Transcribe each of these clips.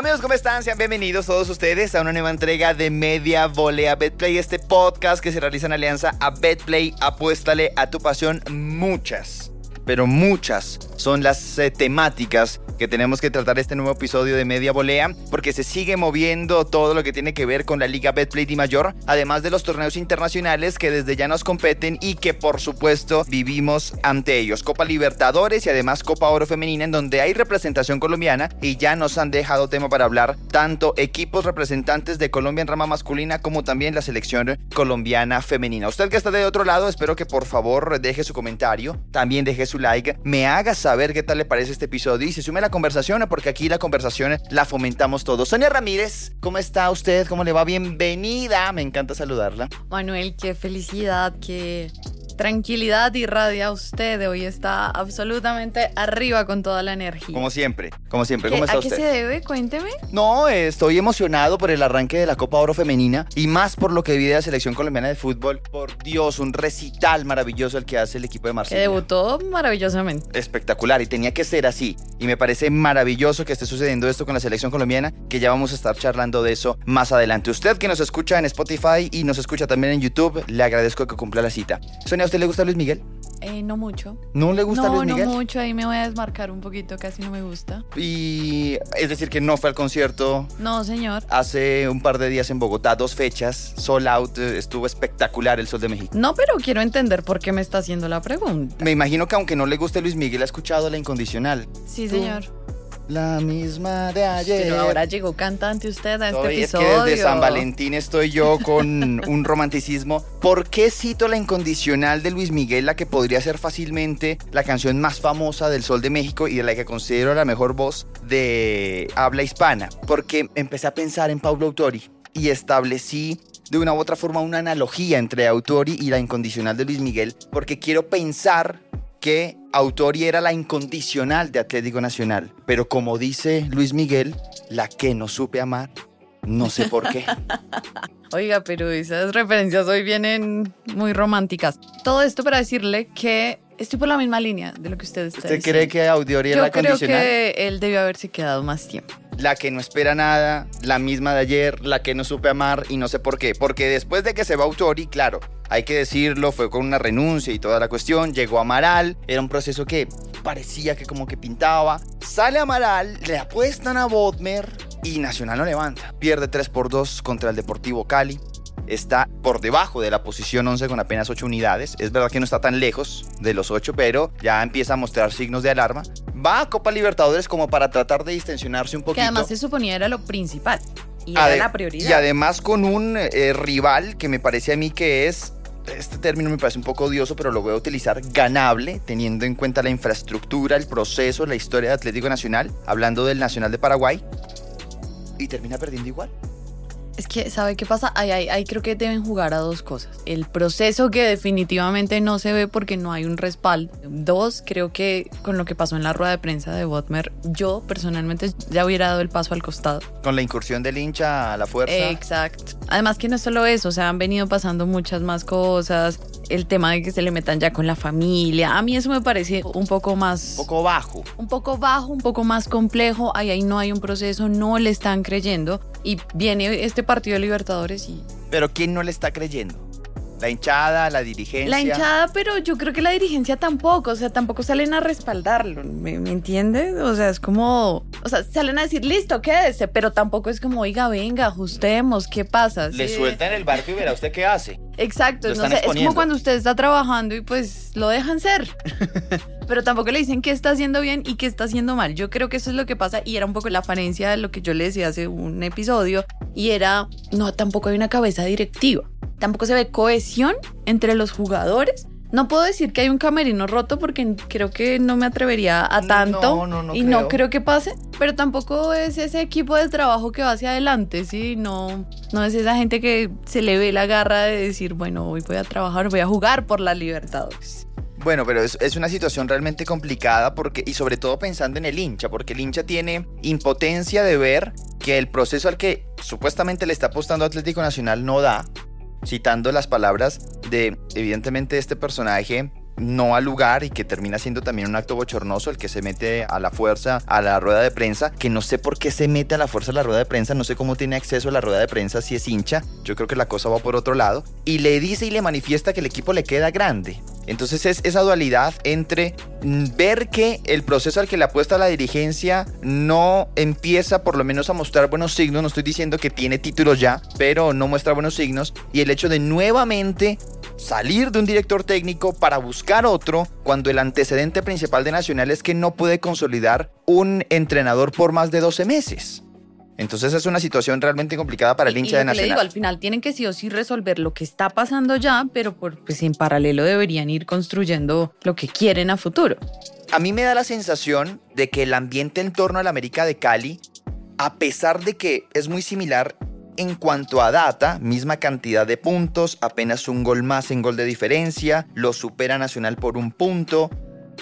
Amigos, ¿cómo están? Sean bienvenidos todos ustedes a una nueva entrega de Media Volea Betplay, este podcast que se realiza en alianza a Betplay. Apuéstale a tu pasión muchas, pero muchas son las eh, temáticas que tenemos que tratar este nuevo episodio de Media Volea, porque se sigue moviendo todo lo que tiene que ver con la Liga Betplay Di Mayor, además de los torneos internacionales que desde ya nos competen y que por supuesto vivimos ante ellos. Copa Libertadores y además Copa Oro Femenina, en donde hay representación colombiana y ya nos han dejado tema para hablar tanto equipos representantes de Colombia en rama masculina como también la selección colombiana femenina. Usted que está de otro lado, espero que por favor deje su comentario, también deje su like, me haga saber qué tal le parece este episodio y se sume a la conversación, porque aquí la conversación la fomentamos todos. Sonia Ramírez, ¿cómo está usted? ¿Cómo le va? Bienvenida, me encanta saludarla. Manuel, qué felicidad, qué tranquilidad irradia usted. Hoy está absolutamente arriba con toda la energía. Como siempre, como siempre. ¿Qué- ¿Cómo está ¿A qué usted? se debe? Cuénteme. No, estoy emocionado por el arranque de la Copa Oro Femenina y más por lo que vi de la selección colombiana de fútbol. Por Dios, un recital maravilloso el que hace el equipo de Que Marsella. debutó maravillosamente. espectacular y tenía que ser así. Y me parece maravilloso que esté sucediendo esto con la selección colombiana, que ya vamos a estar charlando de eso más adelante. Usted que nos escucha en Spotify y nos escucha también en YouTube, le agradezco que cumpla la cita. Sonia, ¿a usted le gusta Luis Miguel? Eh, no mucho. ¿No le gusta no, Luis no Miguel? mucho. Ahí me voy a desmarcar un poquito. Casi no me gusta. Y es decir, que no fue al concierto. No, señor. Hace un par de días en Bogotá, dos fechas, Sold Out, eh, estuvo espectacular el Sol de México. No, pero quiero entender por qué me está haciendo la pregunta. Me imagino que aunque no le guste Luis Miguel, ha escuchado La Incondicional. Sí, Tú, señor. La misma de ayer. Pero ahora llegó cantante usted a este Estoy- es que episodio. desde San Valentín estoy yo con un romanticismo. ¿Por qué cito la incondicional de Luis Miguel, la que podría ser fácilmente la canción más famosa del Sol de México y de la que considero la mejor voz de habla hispana? Porque empecé a pensar en Pablo Autori y establecí de una u otra forma una analogía entre Autori y la incondicional de Luis Miguel, porque quiero pensar que Autori era la incondicional de Atlético Nacional, pero como dice Luis Miguel, la que no supe amar, no sé por qué. Oiga, pero esas referencias hoy vienen muy románticas. Todo esto para decirle que estoy por la misma línea de lo que usted está ¿Usted diciendo. cree que Autori era Yo la creo condicional? que él debió haberse quedado más tiempo. La que no espera nada, la misma de ayer, la que no supe amar y no sé por qué. Porque después de que se va Autori, claro, hay que decirlo, fue con una renuncia y toda la cuestión, llegó Amaral, era un proceso que parecía que como que pintaba. Sale Amaral, le apuestan a Bodmer y Nacional no levanta. Pierde 3 por 2 contra el Deportivo Cali. Está por debajo de la posición 11 con apenas 8 unidades. Es verdad que no está tan lejos de los 8, pero ya empieza a mostrar signos de alarma. Va a Copa Libertadores como para tratar de distensionarse un Que poquito. además se suponía era lo principal. Y Ade- era la prioridad. Y además con un eh, rival que me parece a mí que es, este término me parece un poco odioso, pero lo voy a utilizar, ganable, teniendo en cuenta la infraestructura, el proceso, la historia de Atlético Nacional, hablando del Nacional de Paraguay, y termina perdiendo igual. Es que, ¿sabe qué pasa? Ahí, ahí, ahí creo que deben jugar a dos cosas. El proceso que definitivamente no se ve porque no hay un respaldo. Dos, creo que con lo que pasó en la rueda de prensa de Botmer, yo personalmente ya hubiera dado el paso al costado. Con la incursión del hincha a la fuerza. Exacto. Además que no es solo eso, o sea, han venido pasando muchas más cosas. El tema de que se le metan ya con la familia. A mí eso me parece un poco más... un poco bajo. un poco bajo, un poco más complejo, ahí, ahí no hay un proceso, no le están creyendo y viene este partido de Libertadores y Pero ¿quién no le está creyendo? La hinchada, la dirigencia. la hinchada, pero yo creo que la dirigencia tampoco, o sea, tampoco salen a respaldarlo, ¿me, me entiendes? O sea, es como, o sea, salen a decir, listo, quédese, pero tampoco es como, oiga, venga, ajustemos, ¿qué pasa? Le Sí. sueltan el barco y verá usted qué hace. Exacto, no sé, es como cuando usted está trabajando y pues lo dejan ser. Pero tampoco le dicen qué está haciendo bien y qué está haciendo mal. Yo creo que eso es lo que pasa y era un poco la falencia de lo que yo le decía hace un episodio y era, no, tampoco hay una cabeza directiva. Tampoco se ve cohesión entre los jugadores. No puedo decir que hay un camerino roto porque creo que no me atrevería a tanto No, no, no y no creo. creo que pase, pero tampoco es ese equipo de trabajo que va hacia adelante, ¿sí? No, no es esa gente que se le ve la garra de decir, bueno, hoy voy a trabajar, voy a jugar por la Libertadores. Bueno, pero es, es una situación realmente complicada porque, y sobre todo pensando en el hincha, porque el hincha tiene impotencia de ver que el proceso al que supuestamente le está apostando Atlético Nacional no da, citando las palabras de, evidentemente, este personaje no al lugar y que termina siendo también un acto bochornoso el que se mete a la fuerza a la rueda de prensa, que no sé por qué se mete a la fuerza a la rueda de prensa, no sé cómo tiene acceso a la rueda de prensa si es hincha, yo creo que la cosa va por otro lado, y le dice y le manifiesta que el equipo le queda grande. Entonces es esa dualidad entre mm, ver que el proceso al que le apuesta la dirigencia no empieza por lo menos a mostrar buenos signos, no estoy diciendo que tiene títulos ya, pero no muestra buenos signos, y el hecho de nuevamente salir de un director técnico para buscar otro cuando el antecedente principal de Nacional es que no puede consolidar un entrenador por más de 12 meses. Entonces es una situación realmente complicada para el hincha de Nacional. digo, al final tienen que sí o sí resolver lo que está pasando ya, pero por, pues en paralelo deberían ir construyendo lo que quieren a futuro. A mí me da la sensación de que el ambiente en torno a la América de Cali, a pesar de que es muy similar en cuanto a data, misma cantidad de puntos, apenas un gol más en gol de diferencia, lo supera Nacional por un punto.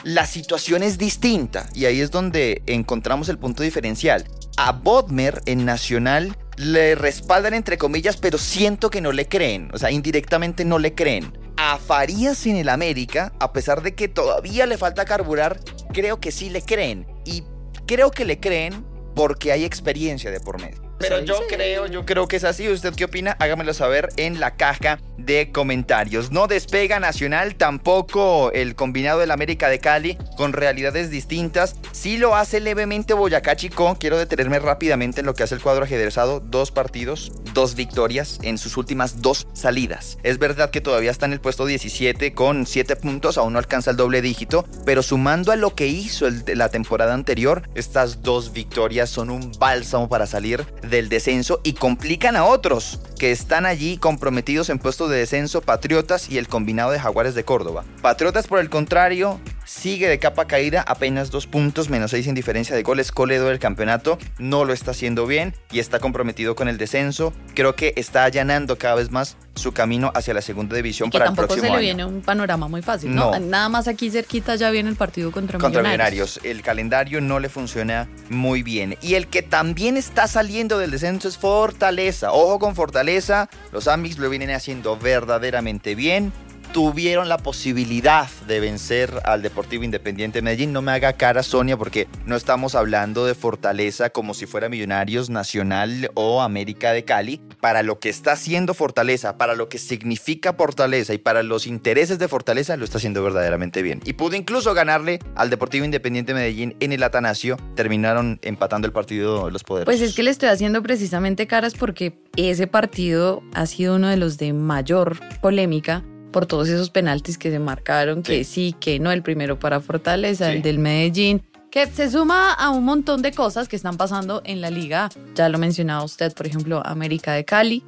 La situación es distinta y ahí es donde encontramos el punto diferencial. A Bodmer en Nacional le respaldan entre comillas, pero siento que no le creen, o sea, indirectamente no le creen. A Farías en el América, a pesar de que todavía le falta carburar, creo que sí le creen. Y creo que le creen porque hay experiencia de por medio. Pero yo creo, yo creo que es así. ¿Usted qué opina? Hágamelo saber en la caja de comentarios. No despega Nacional, tampoco el combinado del América de Cali, con realidades distintas. Sí lo hace levemente Boyacá Chico. Quiero detenerme rápidamente en lo que hace el cuadro ajedrezado. Dos partidos, dos victorias en sus últimas dos salidas. Es verdad que todavía está en el puesto 17 con 7 puntos, aún no alcanza el doble dígito, pero sumando a lo que hizo la temporada anterior, estas dos victorias son un bálsamo para salir del descenso y complican a otros que están allí comprometidos en puestos de descenso, Patriotas y el combinado de Jaguares de Córdoba. Patriotas, por el contrario, sigue de capa caída, apenas dos puntos, menos seis en diferencia de goles. Coledo del campeonato no lo está haciendo bien y está comprometido con el descenso. Creo que está allanando cada vez más su camino hacia la segunda división para el próximo año. se le viene un panorama muy fácil, ¿no? Nada más aquí cerquita ya viene el partido contra, contra millonarios. El calendario no le funciona muy bien. Y el que también está saliendo del descenso es Fortaleza. Ojo con Fortaleza, los Amix lo vienen haciendo verdaderamente bien tuvieron la posibilidad de vencer al Deportivo Independiente de Medellín. No me haga cara, Sonia, porque no estamos hablando de Fortaleza como si fuera Millonarios Nacional o América de Cali. Para lo que está haciendo Fortaleza, para lo que significa Fortaleza y para los intereses de Fortaleza, lo está haciendo verdaderamente bien. Y pudo incluso ganarle al Deportivo Independiente de Medellín en el Atanasio. Terminaron empatando el partido los poderes. Pues es que le estoy haciendo precisamente caras porque ese partido ha sido uno de los de mayor polémica por todos esos penaltis que se marcaron, que sí, que no, el primero para Fortaleza, el del Medellín, que se suma a un montón de cosas que están pasando en la liga. Ya lo mencionaba usted, por ejemplo, América de Cali,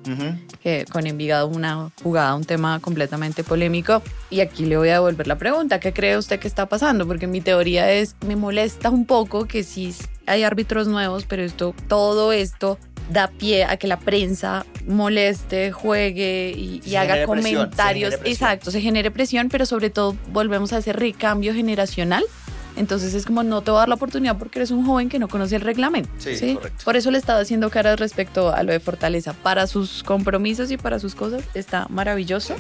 que con Envigado una jugada, un tema completamente polémico. Y aquí le voy a devolver la pregunta, ¿qué cree usted que está pasando? Porque mi teoría es, me molesta un poco que sí hay árbitros nuevos, pero esto, todo esto da pie a que la prensa moleste, juegue y, haga comentarios. Exacto, se genere presión, pero sobre todo volvemos a ese recambio generacional. Entonces es como no te voy a dar la oportunidad porque eres un joven que no conoce el reglamento. Sí, Correcto. Por eso le estaba haciendo caras respecto a lo de Fortaleza. Para sus compromisos y para sus cosas está maravilloso.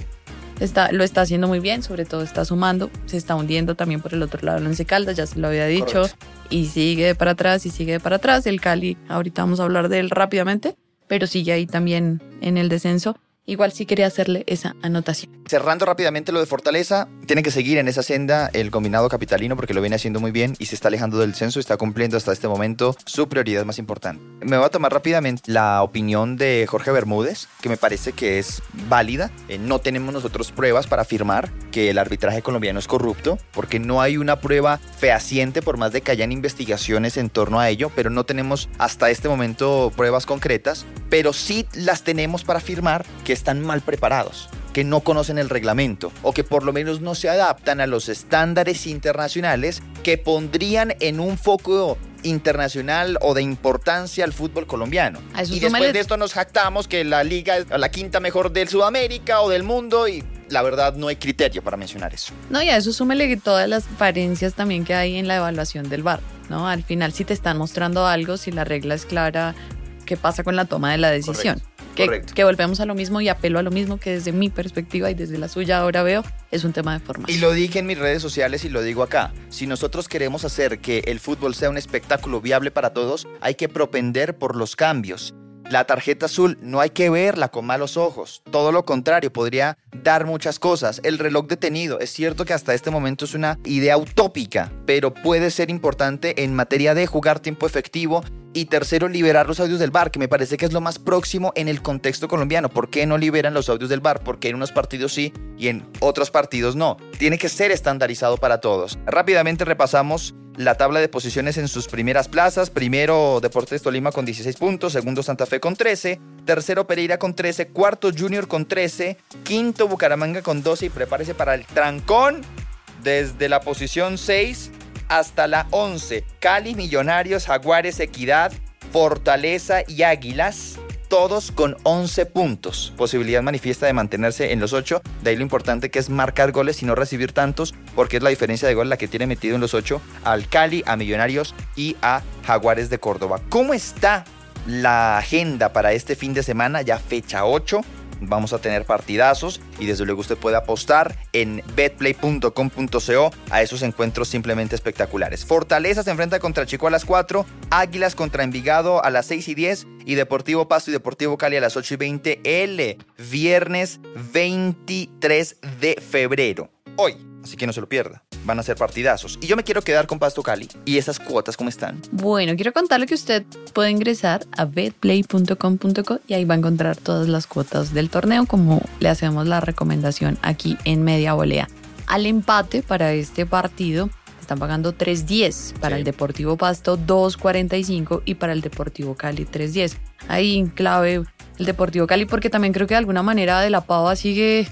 Está, lo está haciendo muy bien, sobre todo está sumando, se está hundiendo también por el otro lado el Once Caldas, ya se lo había dicho, y sigue para atrás y sigue para atrás. El Cali, ahorita vamos a hablar de él rápidamente, pero sigue ahí también en el descenso. Igual sí quería hacerle esa anotación. Cerrando rápidamente lo de Fortaleza, tiene que seguir en esa senda el combinado capitalino porque lo viene haciendo muy bien y se está alejando del censo, está cumpliendo hasta este momento su prioridad más importante. Me voy a tomar rápidamente la opinión de Jorge Bermúdez, que me parece que es válida. Eh, no tenemos nosotros pruebas para afirmar que el arbitraje colombiano es corrupto, porque no hay una prueba fehaciente por más de que hayan investigaciones en torno a ello, pero no tenemos hasta este momento pruebas concretas, pero sí las tenemos para afirmar que están mal preparados que no conocen el reglamento o que por lo menos no se adaptan a los estándares internacionales que pondrían en un foco internacional o de importancia al fútbol colombiano. Y después de esto nos jactamos que la liga es la quinta mejor del Sudamérica o del mundo y la verdad no hay criterio para mencionar eso. No, y a eso súmele todas las falencias también que hay en la evaluación del bar, ¿no? Al final si te están mostrando algo, si la regla es clara, qué pasa con la toma de la decisión. Que, que, volvemos a lo mismo y apelo a lo mismo que desde mi perspectiva y desde la suya ahora veo, es un tema de formación. Y lo dije en mis redes sociales y lo digo acá. Si nosotros queremos hacer que el fútbol sea un espectáculo viable para todos, hay que propender por los cambios. La tarjeta azul no hay que verla con malos ojos, todo lo contrario, podría dar muchas cosas. El reloj detenido, es cierto que hasta este momento es una idea utópica, pero puede ser importante en materia de jugar tiempo efectivo y tercero, liberar los audios del bar, que me parece que es lo más próximo en el contexto colombiano. ¿Por qué no liberan los audios del bar? Porque en unos partidos sí y en otros partidos no. Tiene que ser estandarizado para todos. Rápidamente repasamos la tabla de posiciones en sus primeras plazas. Primero Deportes Tolima con 16 puntos, segundo Santa Fe con 13, tercero Pereira con 13, cuarto Junior con 13, quinto Bucaramanga con 12 y prepárese para el trancón desde la posición 6 hasta la 11. Cali, Millonarios, Jaguares, Equidad, Fortaleza y Águilas todos con 11 puntos. Posibilidad manifiesta de mantenerse en los 8. De ahí lo importante que es marcar goles y no recibir tantos, porque es la diferencia de gol la que tiene metido en los 8 al Cali, a Millonarios y a Jaguares de Córdoba. ¿Cómo está la agenda para este fin de semana? Ya fecha 8 vamos a tener partidazos y desde luego usted puede apostar en betplay.com.co a esos encuentros simplemente espectaculares. Fortaleza se enfrenta contra Chico a las 4, Águilas contra Envigado a las 6 y 10 y Deportivo Pasto y Deportivo Cali a las 8 y 20 el viernes 23 de febrero. Hoy, así que no se lo pierda van a ser partidazos. Y yo me quiero quedar con Pasto Cali. ¿Y esas cuotas cómo están? Bueno, quiero contarle que usted puede ingresar a betplay.com.co y ahí va a encontrar todas las cuotas del torneo, como le hacemos la recomendación aquí en Media Volea. Al empate para este partido están pagando 3.10, para el Deportivo Pasto 2.45 y para el Deportivo Cali 3.10. Ahí clave el Deportivo Cali porque también creo que de alguna manera de la Pava sigue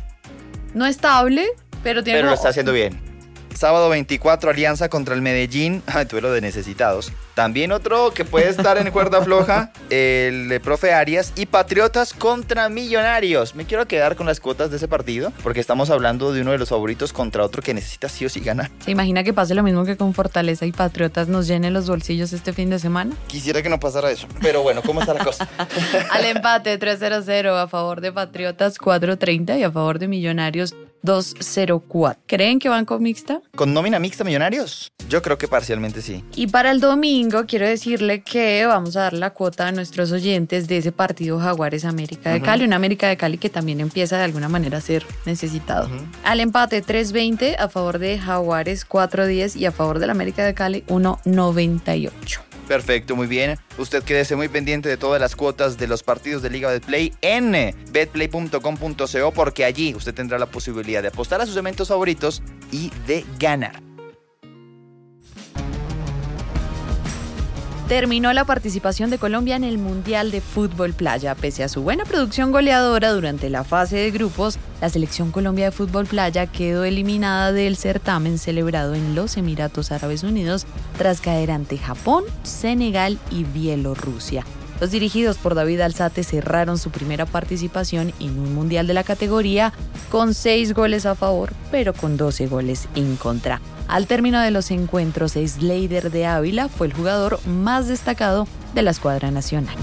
no estable, pero tiene... Pero lo está haciendo bien. Sábado 24, Alianza contra el Medellín. Ay, duelo de necesitados. También otro que puede estar en cuerda floja, el profe Arias. Y Patriotas contra Millonarios. Me quiero quedar con las cuotas de ese partido, porque estamos hablando de uno de los favoritos contra otro que necesita sí o sí ganar. ¿Se imagina que pase lo mismo que con Fortaleza y Patriotas nos llenen los bolsillos este fin de semana? Quisiera que no pasara eso. Pero bueno, ¿cómo está la cosa? Al empate 3-0-0 a favor de Patriotas 4-30 y a favor de Millonarios 204. ¿Creen que banco mixta? ¿Con nómina mixta Millonarios? Yo creo que parcialmente sí. Y para el domingo quiero decirle que vamos a dar la cuota a nuestros oyentes de ese partido Jaguares América de Cali, una América de Cali que también empieza de alguna manera a ser necesitado. Al empate 3.20 a favor de Jaguares 4.10 y a favor del América de Cali 1.98. Perfecto, muy bien. Usted quédese muy pendiente de todas las cuotas de los partidos de Liga Betplay en betplay.com.co porque allí usted tendrá la posibilidad de apostar a sus eventos favoritos y de ganar. Terminó la participación de Colombia en el Mundial de Fútbol Playa. Pese a su buena producción goleadora durante la fase de grupos, la selección Colombia de Fútbol Playa quedó eliminada del certamen celebrado en los Emiratos Árabes Unidos tras caer ante Japón, Senegal y Bielorrusia. Los dirigidos por David Alzate cerraron su primera participación en un mundial de la categoría con seis goles a favor, pero con 12 goles en contra. Al término de los encuentros, Slater de Ávila fue el jugador más destacado de la escuadra nacional.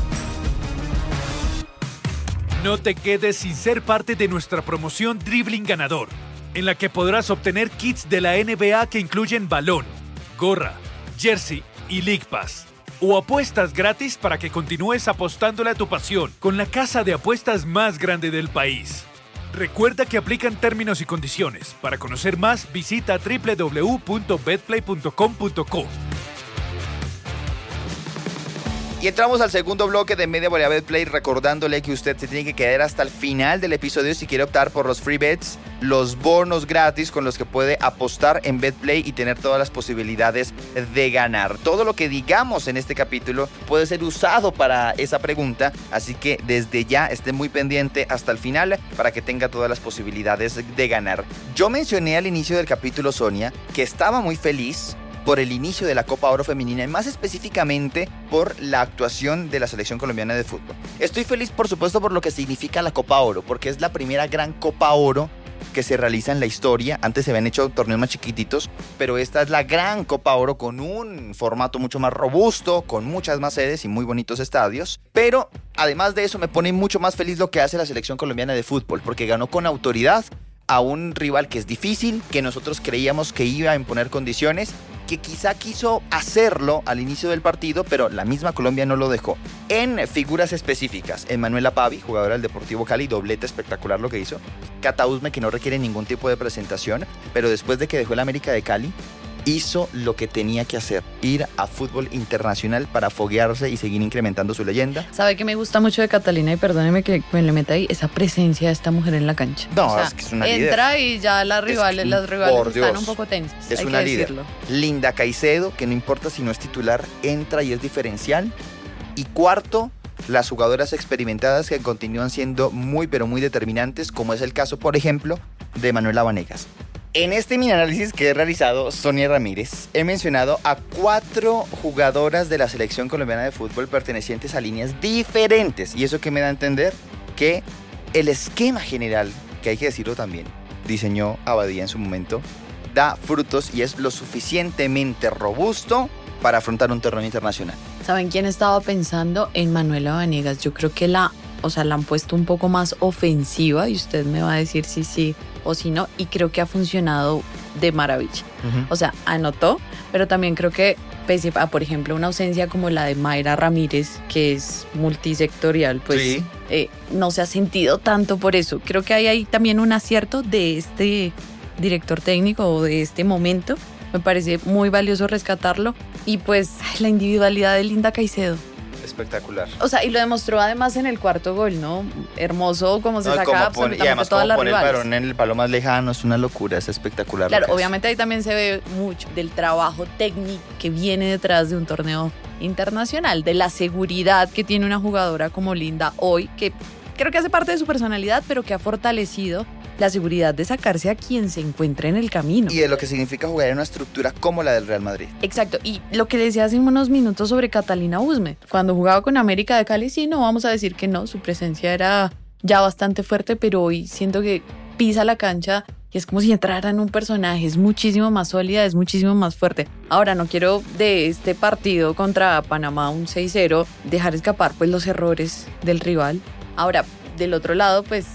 No te quedes sin ser parte de nuestra promoción Dribbling Ganador, en la que podrás obtener kits de la NBA que incluyen balón, gorra, jersey y League Pass. O apuestas gratis para que continúes apostándole a tu pasión con la casa de apuestas más grande del país. Recuerda que aplican términos y condiciones. Para conocer más, visita www.betplay.com.co. Y entramos al segundo bloque de Media Volea Play recordándole que usted se tiene que quedar hasta el final del episodio si quiere optar por los free bets, los bonos gratis con los que puede apostar en BetPlay y tener todas las posibilidades de ganar. Todo lo que digamos en este capítulo puede ser usado para esa pregunta, así que desde ya esté muy pendiente hasta el final para que tenga todas las posibilidades de ganar. Yo mencioné al inicio del capítulo, Sonia, que estaba muy feliz por el inicio de la Copa Oro Femenina y más específicamente por la actuación de la selección colombiana de fútbol. Estoy feliz por supuesto por lo que significa la Copa Oro, porque es la primera gran Copa Oro que se realiza en la historia. Antes se habían hecho torneos más chiquititos, pero esta es la gran Copa Oro con un formato mucho más robusto, con muchas más sedes y muy bonitos estadios. Pero además de eso me pone mucho más feliz lo que hace la selección colombiana de fútbol, porque ganó con autoridad a un rival que es difícil, que nosotros creíamos que iba a imponer condiciones que quizá quiso hacerlo al inicio del partido, pero la misma Colombia no lo dejó. En figuras específicas, Emanuela Pavi, jugadora del Deportivo Cali, doblete espectacular lo que hizo. Cata Usme, que no requiere ningún tipo de presentación, pero después de que dejó el América de Cali, hizo lo que tenía que hacer, ir a fútbol internacional para foguearse y seguir incrementando su leyenda. ¿Sabe que me gusta mucho de Catalina? Y perdóneme que me le meta ahí, esa presencia de esta mujer en la cancha. No, es que es una Entra líder. y ya las rivales, las rivales están un poco tensas. Es hay una que líder. decirlo. Linda Caicedo, que no importa si no es titular, entra y es diferencial. Y cuarto, las jugadoras experimentadas que continúan siendo muy pero muy determinantes, como es el caso, por ejemplo, de Manuela Vanegas. En este mini análisis que he realizado, Sonia Ramírez, he mencionado a cuatro jugadoras de la selección colombiana de fútbol pertenecientes a líneas diferentes. Y eso que me da a entender que el esquema general, que hay que decirlo también, diseñó Abadía en su momento, da frutos y es lo suficientemente robusto para afrontar un torneo internacional. ¿Saben quién estaba pensando? En Manuela Vanegas. Yo creo que la, o sea, la han puesto un poco más ofensiva y usted me va a decir si sí o si no. Y creo que ha funcionado de maravilla. O sea, anotó, pero también creo que pese a, por ejemplo, una ausencia como la de Mayra Ramírez, que es multisectorial, pues Sí. eh, no se ha sentido tanto por eso. Creo que hay ahí también un acierto de este director técnico o de este momento. Me parece muy valioso rescatarlo. Y pues la individualidad de Linda Caicedo. Espectacular. O sea, y lo demostró además en el cuarto gol, ¿no? Hermoso como se No, saca como pone- absolutamente y además todas como las pone el balón en el palo más lejano, es una locura, es espectacular. Claro, obviamente ahí también se ve mucho del trabajo técnico que viene detrás de un torneo internacional, de la seguridad que tiene una jugadora como Linda hoy, que creo que hace parte de su personalidad, pero que ha fortalecido la seguridad de sacarse a quien se encuentre en el camino. Y de lo que significa jugar en una estructura como la del Real Madrid. Exacto, y lo que le decía hace unos minutos sobre Catalina Usme, cuando jugaba con América de Cali, sí, no vamos a decir que no, su presencia era ya bastante fuerte, pero hoy siento que pisa la cancha y es como si entrara en un personaje, es muchísimo más sólida, es muchísimo más fuerte. Ahora, no quiero de este partido contra Panamá, un 6-0, dejar escapar pues los errores del rival. Ahora, del otro lado, pues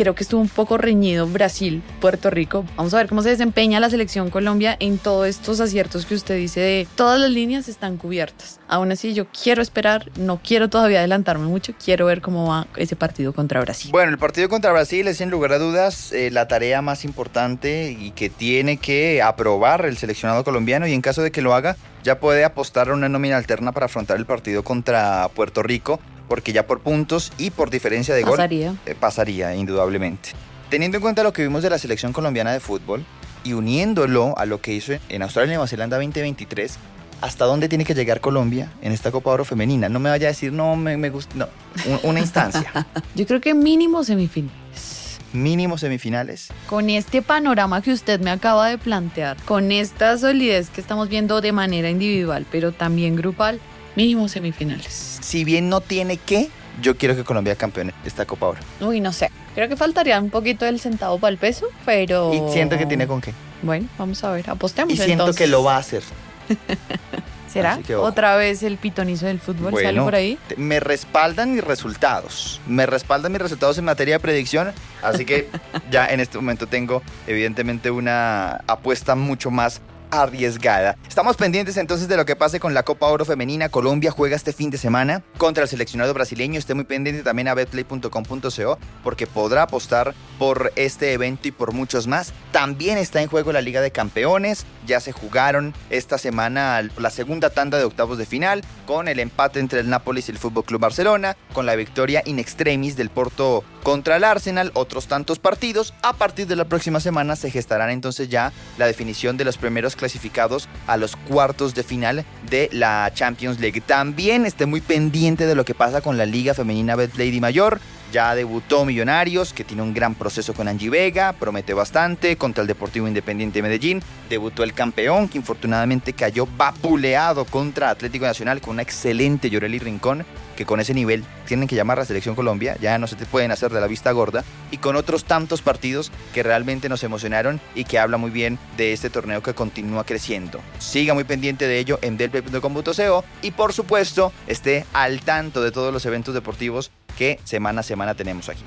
creo que estuvo un poco reñido Brasil, Puerto Rico. Vamos a ver cómo se desempeña la selección Colombia en todos estos aciertos que usted dice todas las líneas están cubiertas. Aún así, yo quiero esperar, no quiero todavía adelantarme mucho, quiero ver cómo va ese partido contra Brasil. Bueno, el partido contra Brasil es sin lugar a dudas eh, la tarea más importante y que tiene que aprobar el seleccionado colombiano y en caso de que lo haga, ya puede apostar a una nómina alterna para afrontar el partido contra Puerto Rico, porque ya por puntos y por diferencia de gol Pasaría. eh, pasaría indudablemente. Teniendo en cuenta lo que vimos de la selección colombiana de fútbol y uniéndolo a lo que hizo en Australia y Nueva Zelanda 2023, ¿hasta dónde tiene que llegar Colombia en esta Copa Oro femenina? No me vaya a decir, no, me, me gusta, no, un- una instancia, Yo creo que mínimo semifinal. mínimo semifinales. Con este panorama que usted me acaba de plantear, con esta solidez que estamos viendo de manera individual, pero también grupal, mínimo semifinales. Si bien no tiene que, yo quiero que Colombia campeone esta Copa Oro. Uy, no sé. Creo que faltaría un poquito el centavo para el peso, pero. Y siento que tiene con qué. Bueno, vamos a ver, apostemos. Y siento entonces. que lo va a hacer. ¿Será? Que. Otra vez el pitonizo del fútbol sale Bueno, por ahí. te- Me respaldan mis resultados. Me respaldan mis resultados en materia de predicción. Así que ya en este momento tengo, evidentemente, una apuesta mucho más arriesgada. Estamos pendientes entonces de lo que pase con la Copa Oro Femenina. Colombia juega este fin de semana contra el seleccionado brasileño. Esté muy pendiente también a betplay.com.co porque podrá apostar por este evento y por muchos más. También está en juego la Liga de Campeones. Ya se jugaron esta semana la segunda tanda de octavos de final con el empate entre el Nápoles y el Fútbol Club Barcelona, con la victoria in extremis del Porto contra el Arsenal, otros tantos partidos. A partir de la próxima semana se gestarán entonces ya la definición de los primeros clasificados a los cuartos de final de la Champions League. También esté muy pendiente de lo que pasa con la Liga Femenina Betplay Mayor. Ya debutó Millonarios, que tiene un gran proceso con Angie Vega, promete bastante, contra el Deportivo Independiente de Medellín. Debutó el campeón, que infortunadamente cayó vapuleado contra Atlético Nacional con una excelente Llorelli Rincón, que con ese nivel tienen que llamar a la Selección Colombia, ya no se te pueden hacer de la vista gorda, y con otros tantos partidos que realmente nos emocionaron y que habla muy bien de este torneo que continúa creciendo. Siga muy pendiente de ello en delplay.com.co y por supuesto esté al tanto de todos los eventos deportivos que semana a semana tenemos aquí.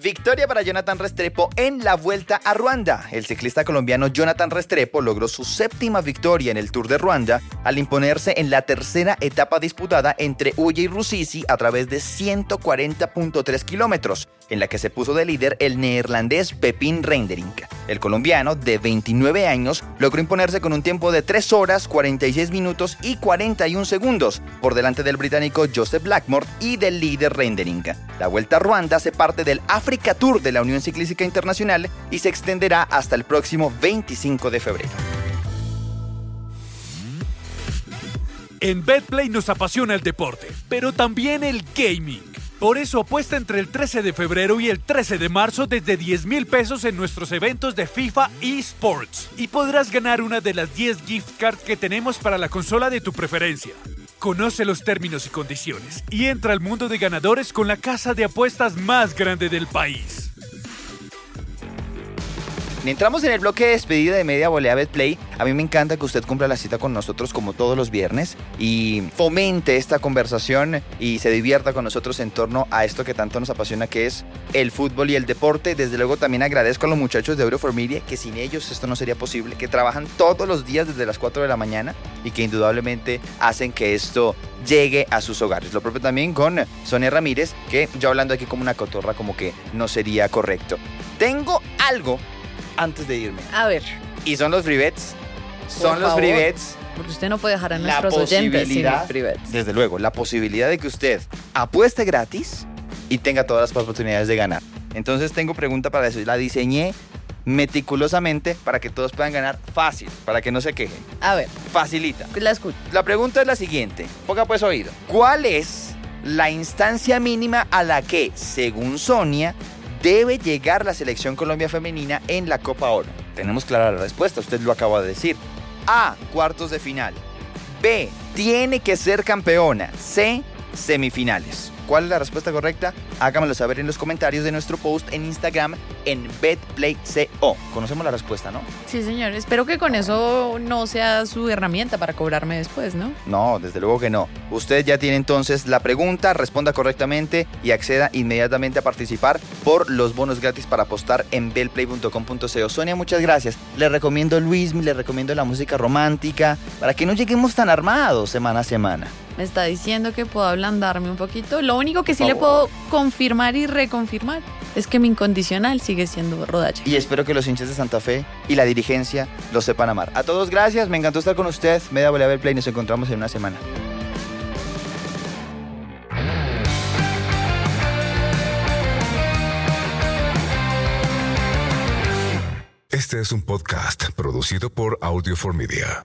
Victoria para Jonathan Restrepo en la Vuelta a Ruanda. El ciclista colombiano Jonathan Restrepo logró su séptima victoria en el Tour de Ruanda al imponerse en la tercera etapa disputada entre Uye y Rusisi a través de 140.3 kilómetros, en la que se puso de líder el neerlandés Pepin Reindering. El colombiano, de 29 años, logró imponerse con un tiempo de 3 horas, 46 minutos y 41 segundos, por delante del británico Joseph Blackmore y del líder Reindering. La Vuelta a Ruanda se parte del Africa Tour de la Unión Ciclística Internacional y se extenderá hasta el próximo 25 de febrero. En BetPlay nos apasiona el deporte, pero también el gaming. Por eso apuesta entre el 13 de febrero y el 13 de marzo desde 10 mil pesos en nuestros eventos de FIFA eSports y podrás ganar una de las 10 gift cards que tenemos para la consola de tu preferencia. Conoce los términos y condiciones y entra al mundo de ganadores con la casa de apuestas más grande del país. Entramos en el bloque de despedida de Media Volea Betplay. A mí me encanta que usted cumpla la cita con nosotros como todos los viernes y fomente esta conversación y se divierta con nosotros en torno a esto que tanto nos apasiona que es el fútbol y el deporte. Desde luego también agradezco a los muchachos de Euro for Media que sin ellos esto no sería posible, que trabajan todos los días desde las 4 de la mañana y que indudablemente hacen que esto llegue a sus hogares. Lo propio también con Sonia Ramírez, que yo hablando aquí como una cotorra como que no sería correcto. Tengo algo antes de irme. A ver. Y son los free Son los free Porque usted no puede dejar a nuestros oyentes sin free Desde luego, la posibilidad de que usted apueste gratis y tenga todas las oportunidades de ganar. Entonces tengo pregunta para eso. La diseñé meticulosamente para que todos puedan ganar fácil, para que no se quejen. A ver. Facilita. La escucho. La pregunta es la siguiente. Ponga pues oído. ¿Cuál es la instancia mínima a la que, según Sonia, debe llegar la selección Colombia femenina en la Copa Oro? Tenemos clara la respuesta, usted lo acaba de decir. A, cuartos de final. B, tiene que ser campeona. C, semifinales. ¿Cuál es la respuesta correcta? Hágamelo saber en los comentarios de nuestro post en Instagram en BetPlayCO. Conocemos la respuesta, ¿no? Sí, señor. Espero que con eso no sea su herramienta para cobrarme después, ¿no? No, desde luego que no. Usted ya tiene entonces la pregunta, responda correctamente y acceda inmediatamente a participar por los bonos gratis para apostar en betplay.com.co. Sonia, muchas gracias. Le recomiendo Luis, le recomiendo la música romántica para que no lleguemos tan armados semana a semana me está diciendo que puedo ablandarme un poquito. Lo único que sí le puedo confirmar y reconfirmar es que mi incondicional sigue siendo rodaje. Y espero que los hinchas de Santa Fe y la dirigencia lo sepan amar. A todos gracias, me encantó estar con usted. Media Volea Play, nos encontramos en una semana. Este es un podcast producido por Audio for Media.